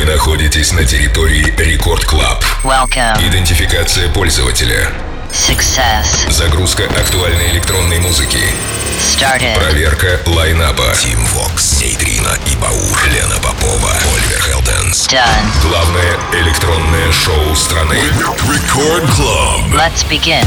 Вы находитесь на территории Рекорд Клаб. Идентификация пользователя. Success. Загрузка актуальной электронной музыки. Started. Проверка лайнаба. Тим Вокс, Нейтрина и Баур. Лена Попова, Оливер Хелденс. Done. Главное электронное шоу страны. Рекорд Клаб. Let's begin.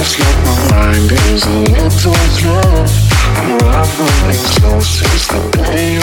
It's like my mind is a little slow. I'm running close, to the pain.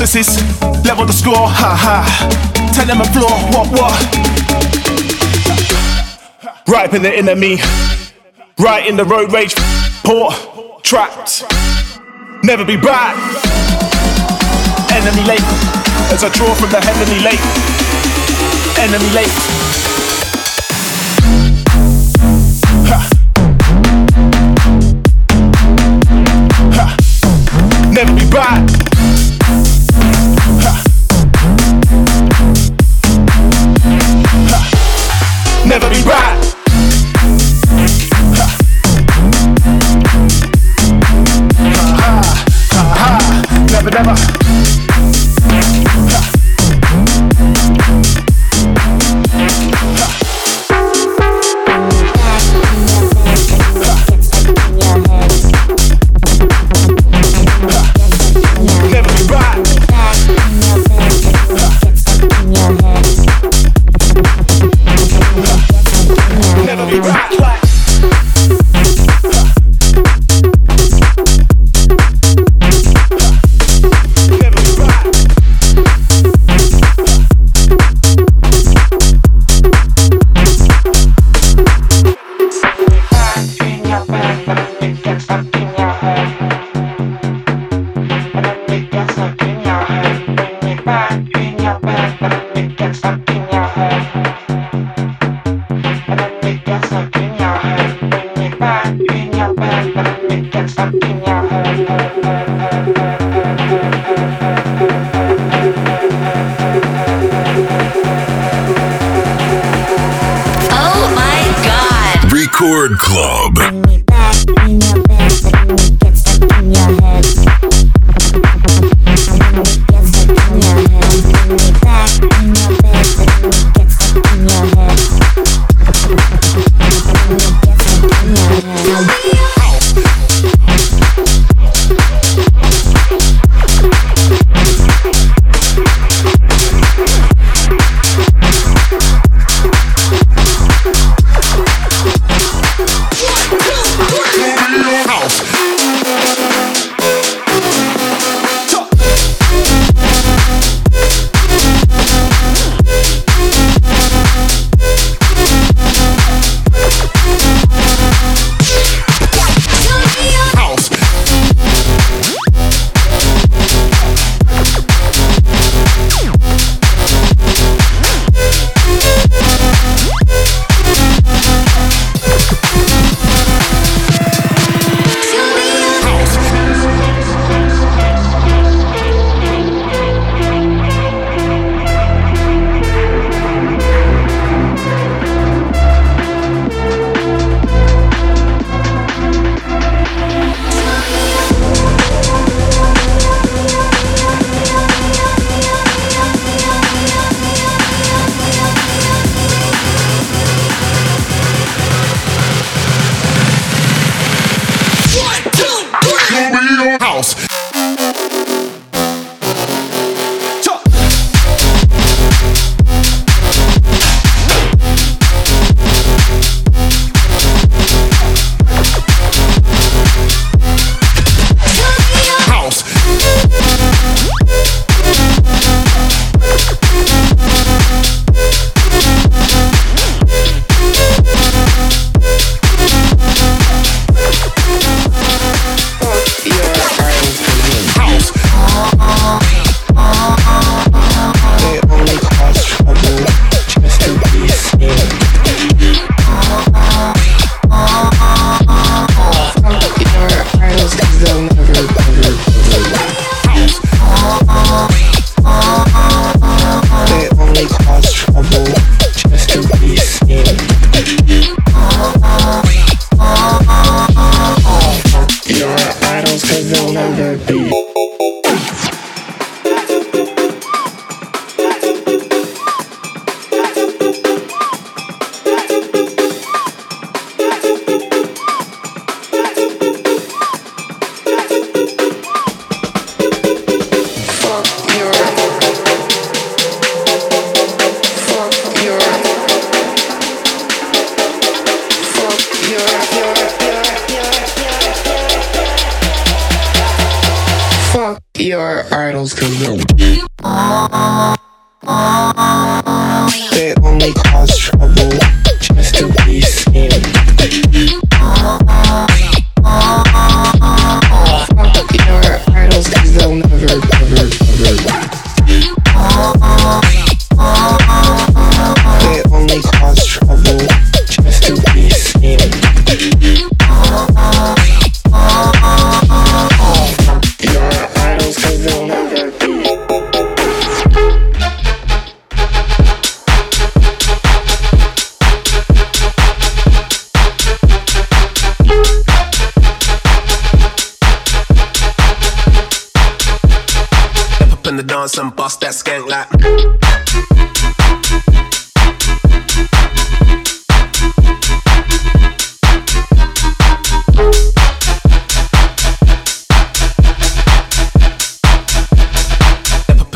Level the score, ha ha. Tell them a floor, what what. Right in the enemy. Right in the road rage. Port, trapped. Never be back. Enemy late as I draw from the heavenly lake. Enemy late.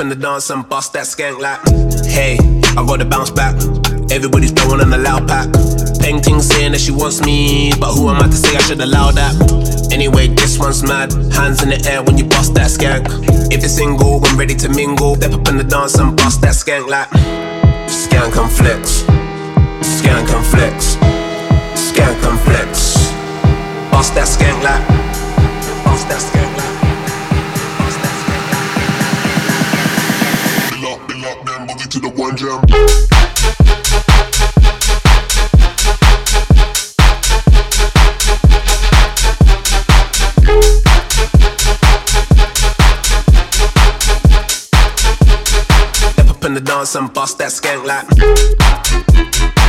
In the dance and bust that skank like. Hey, I gotta bounce back. Everybody's throwing on the loud pack. Painting saying that she wants me, but who am I to say I should allow that? Anyway, this one's mad. Hands in the air when you bust that skank. If you're single, when ready to mingle, step up in the dance and bust that skank like. Skank and flex. Skank and flex. Skank and flex. Bust that skank like. The one jam. In the dance and bust that skank like.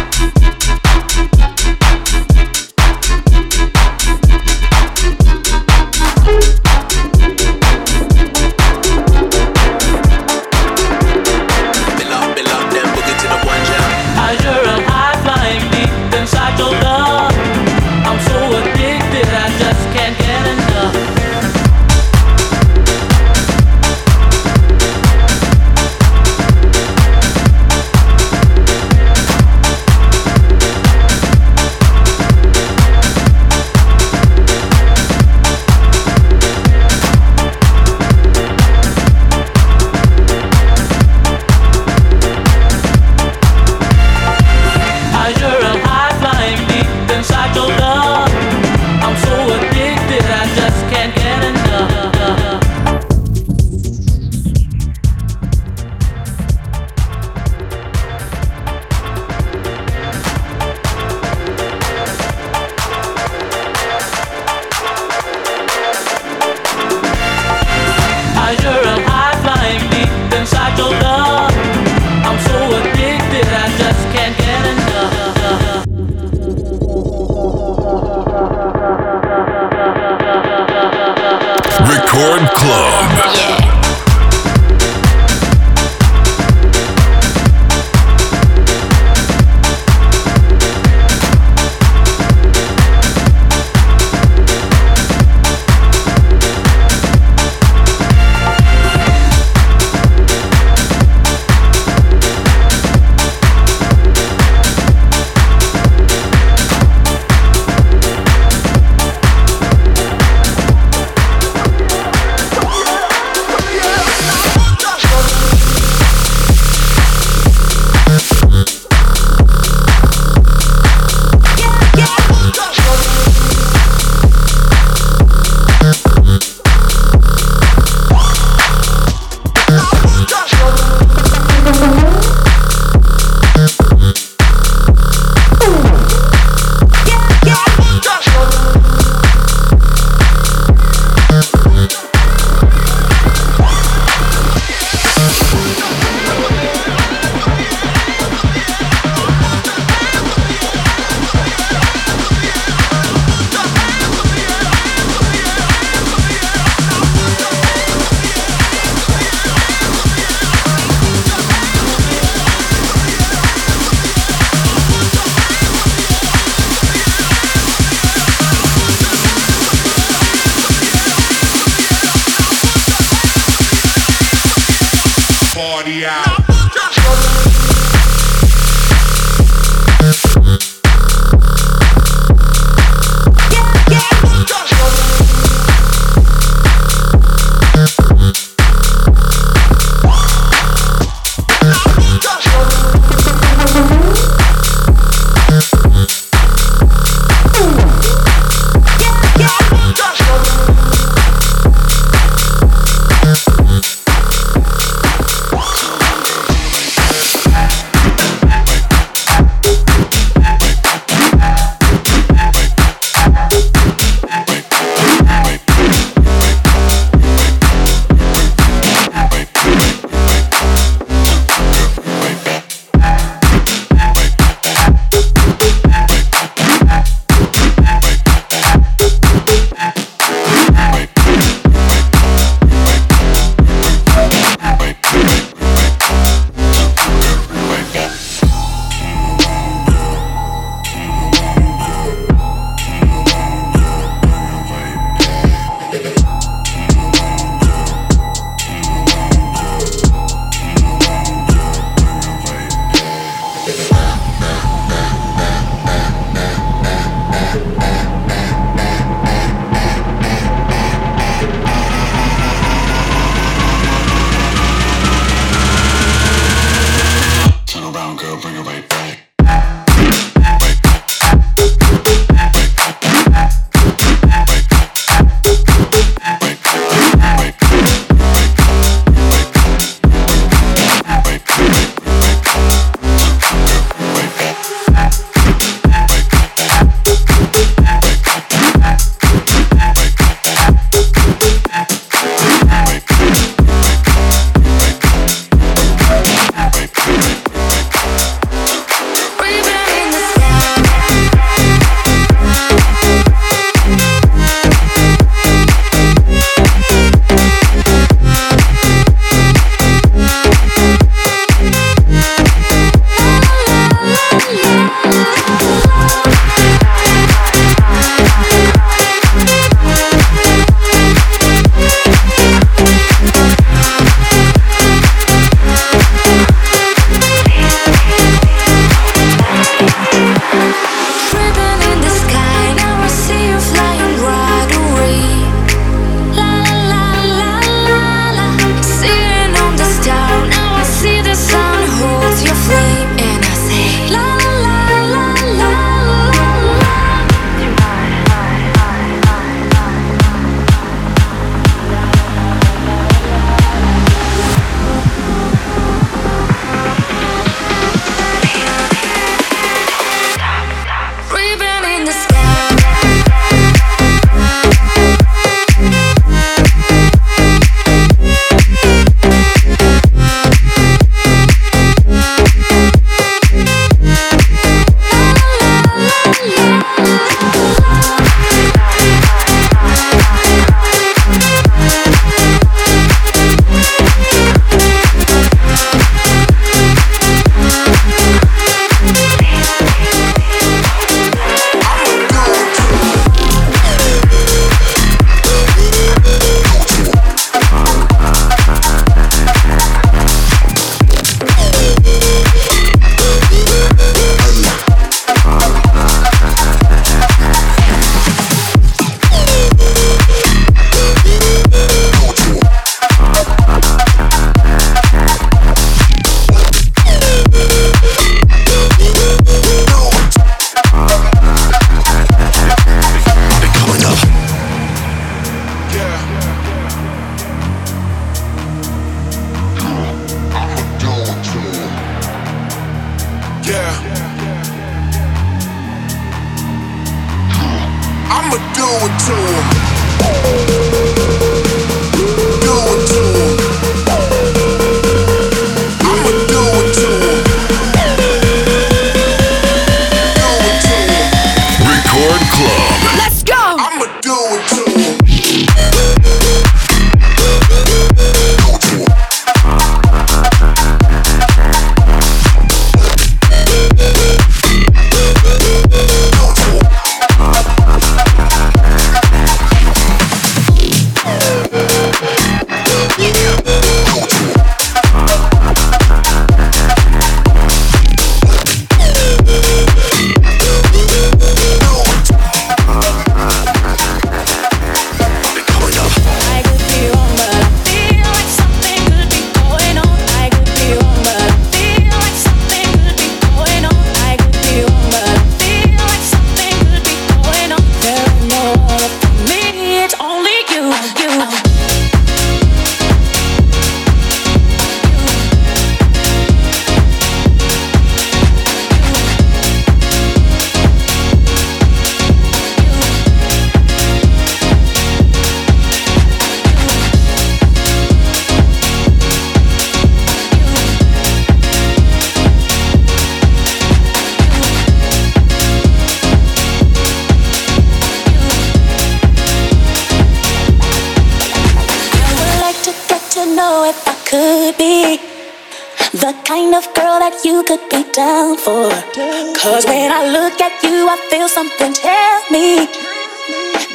Cause when I look at you, I feel something tell me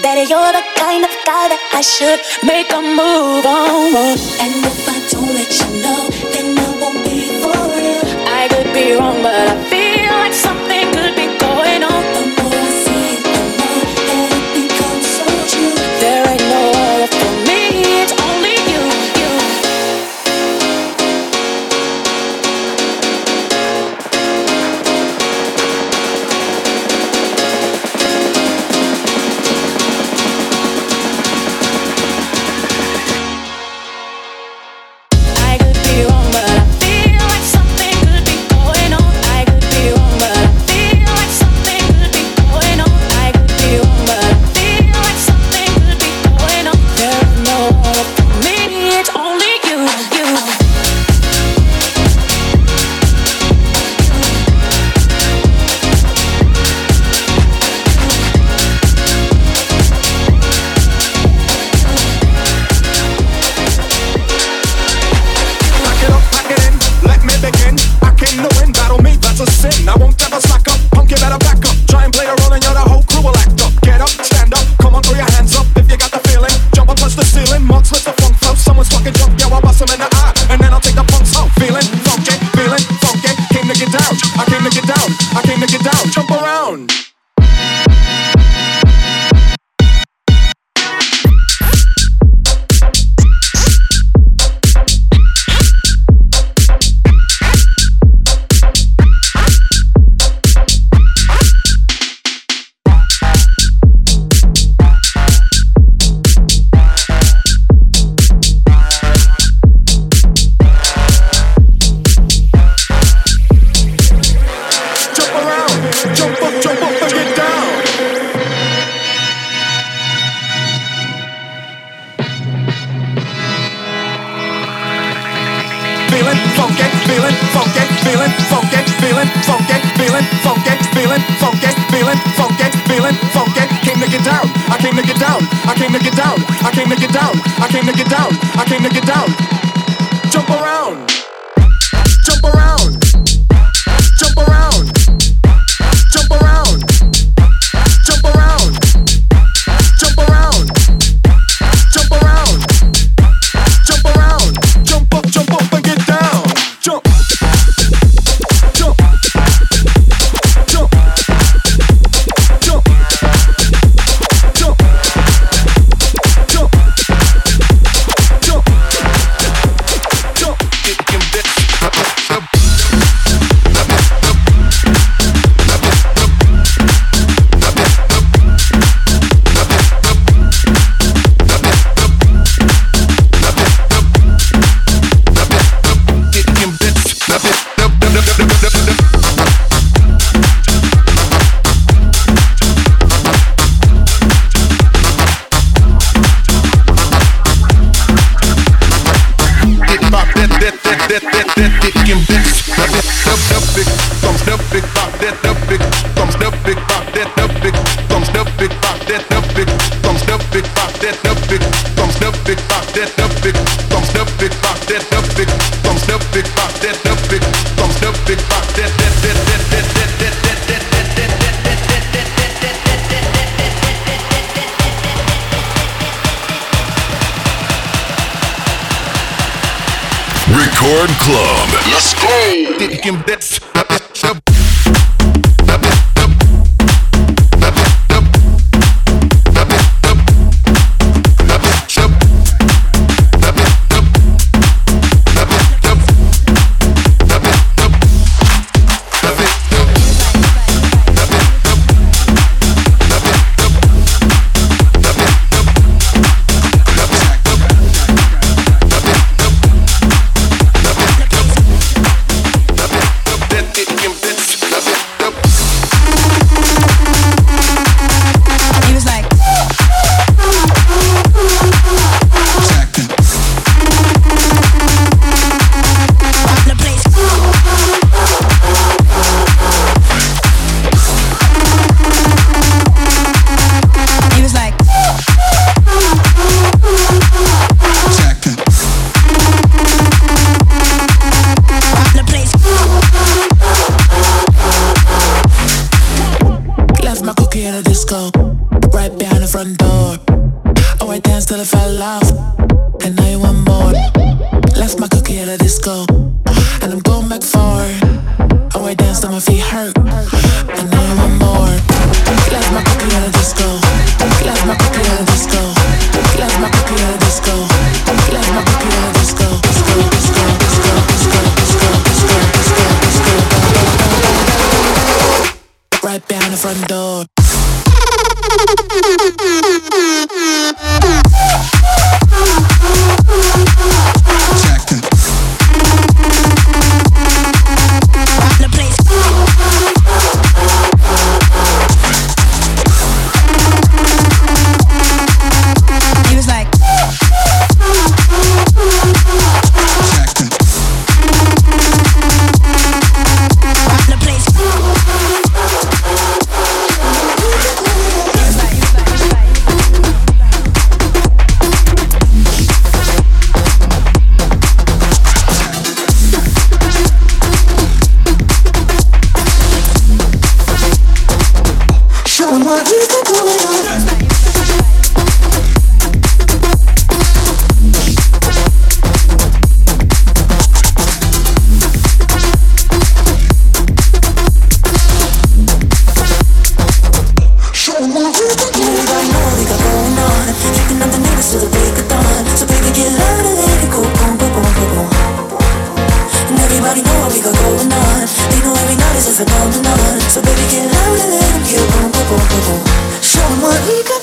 that you're the kind of guy that I should make a move on. And if I don't let you know, then I won't be for real. I could be wrong, but I feel like something. we got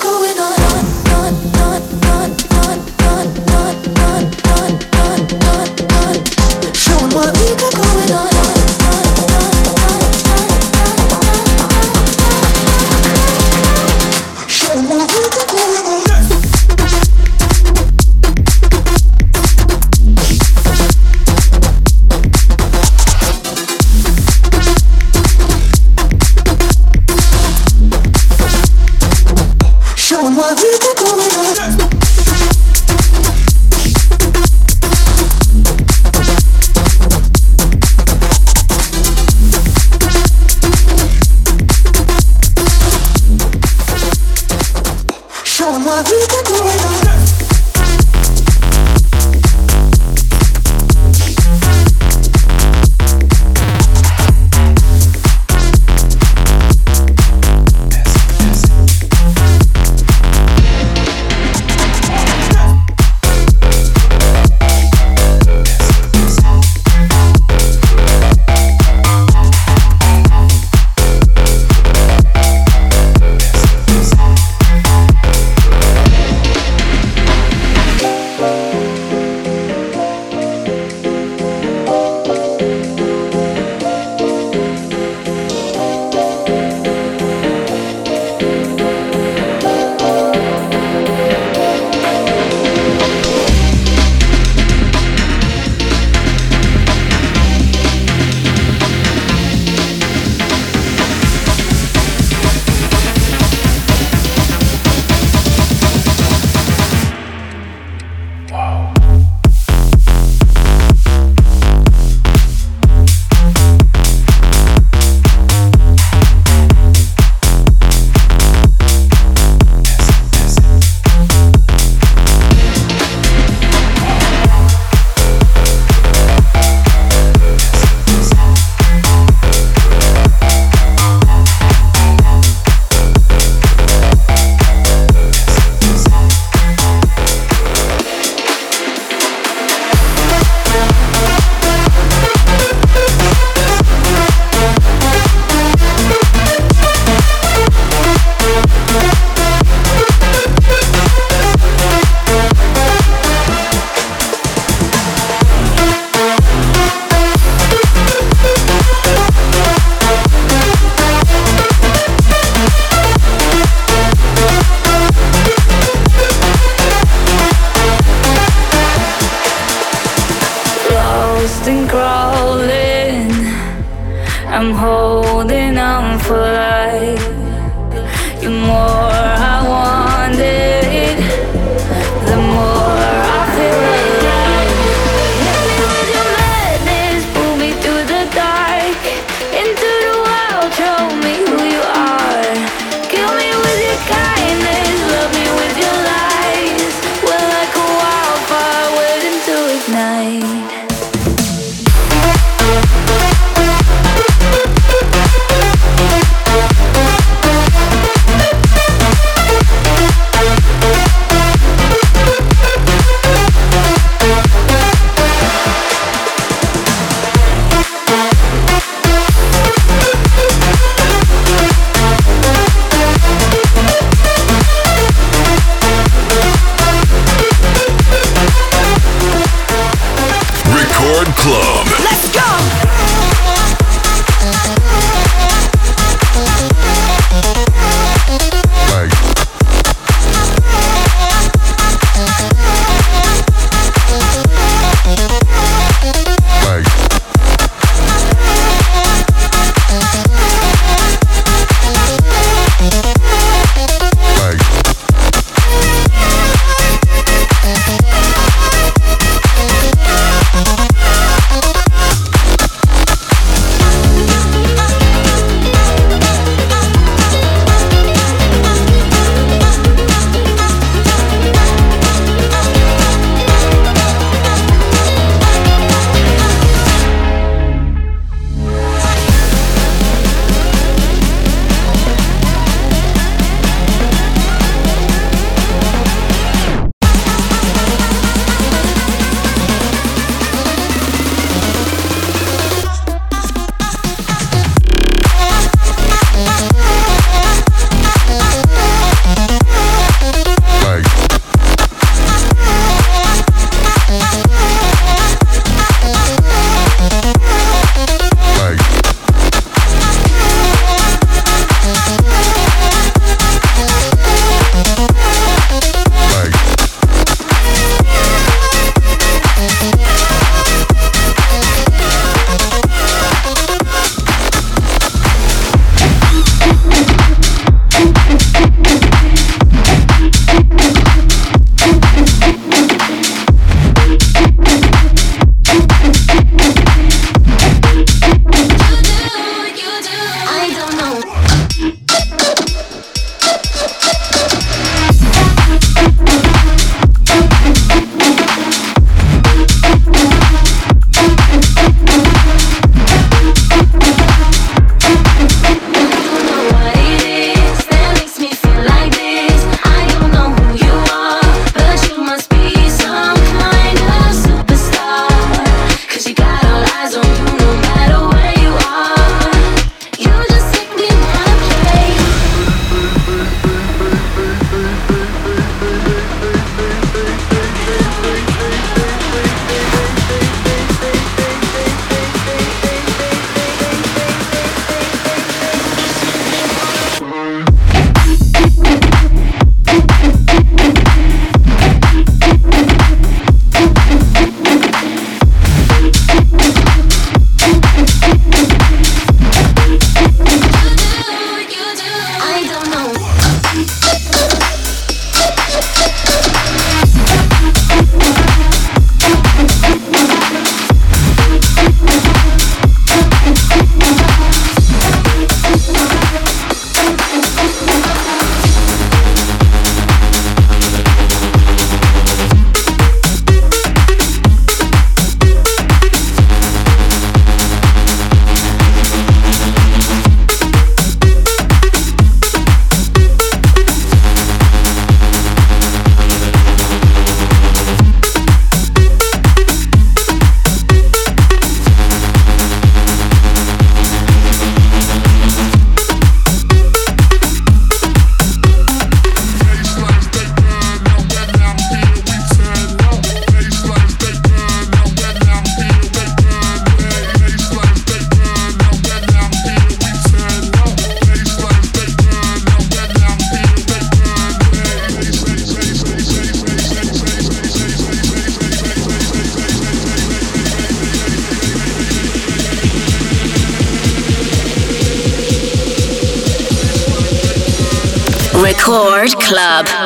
Club.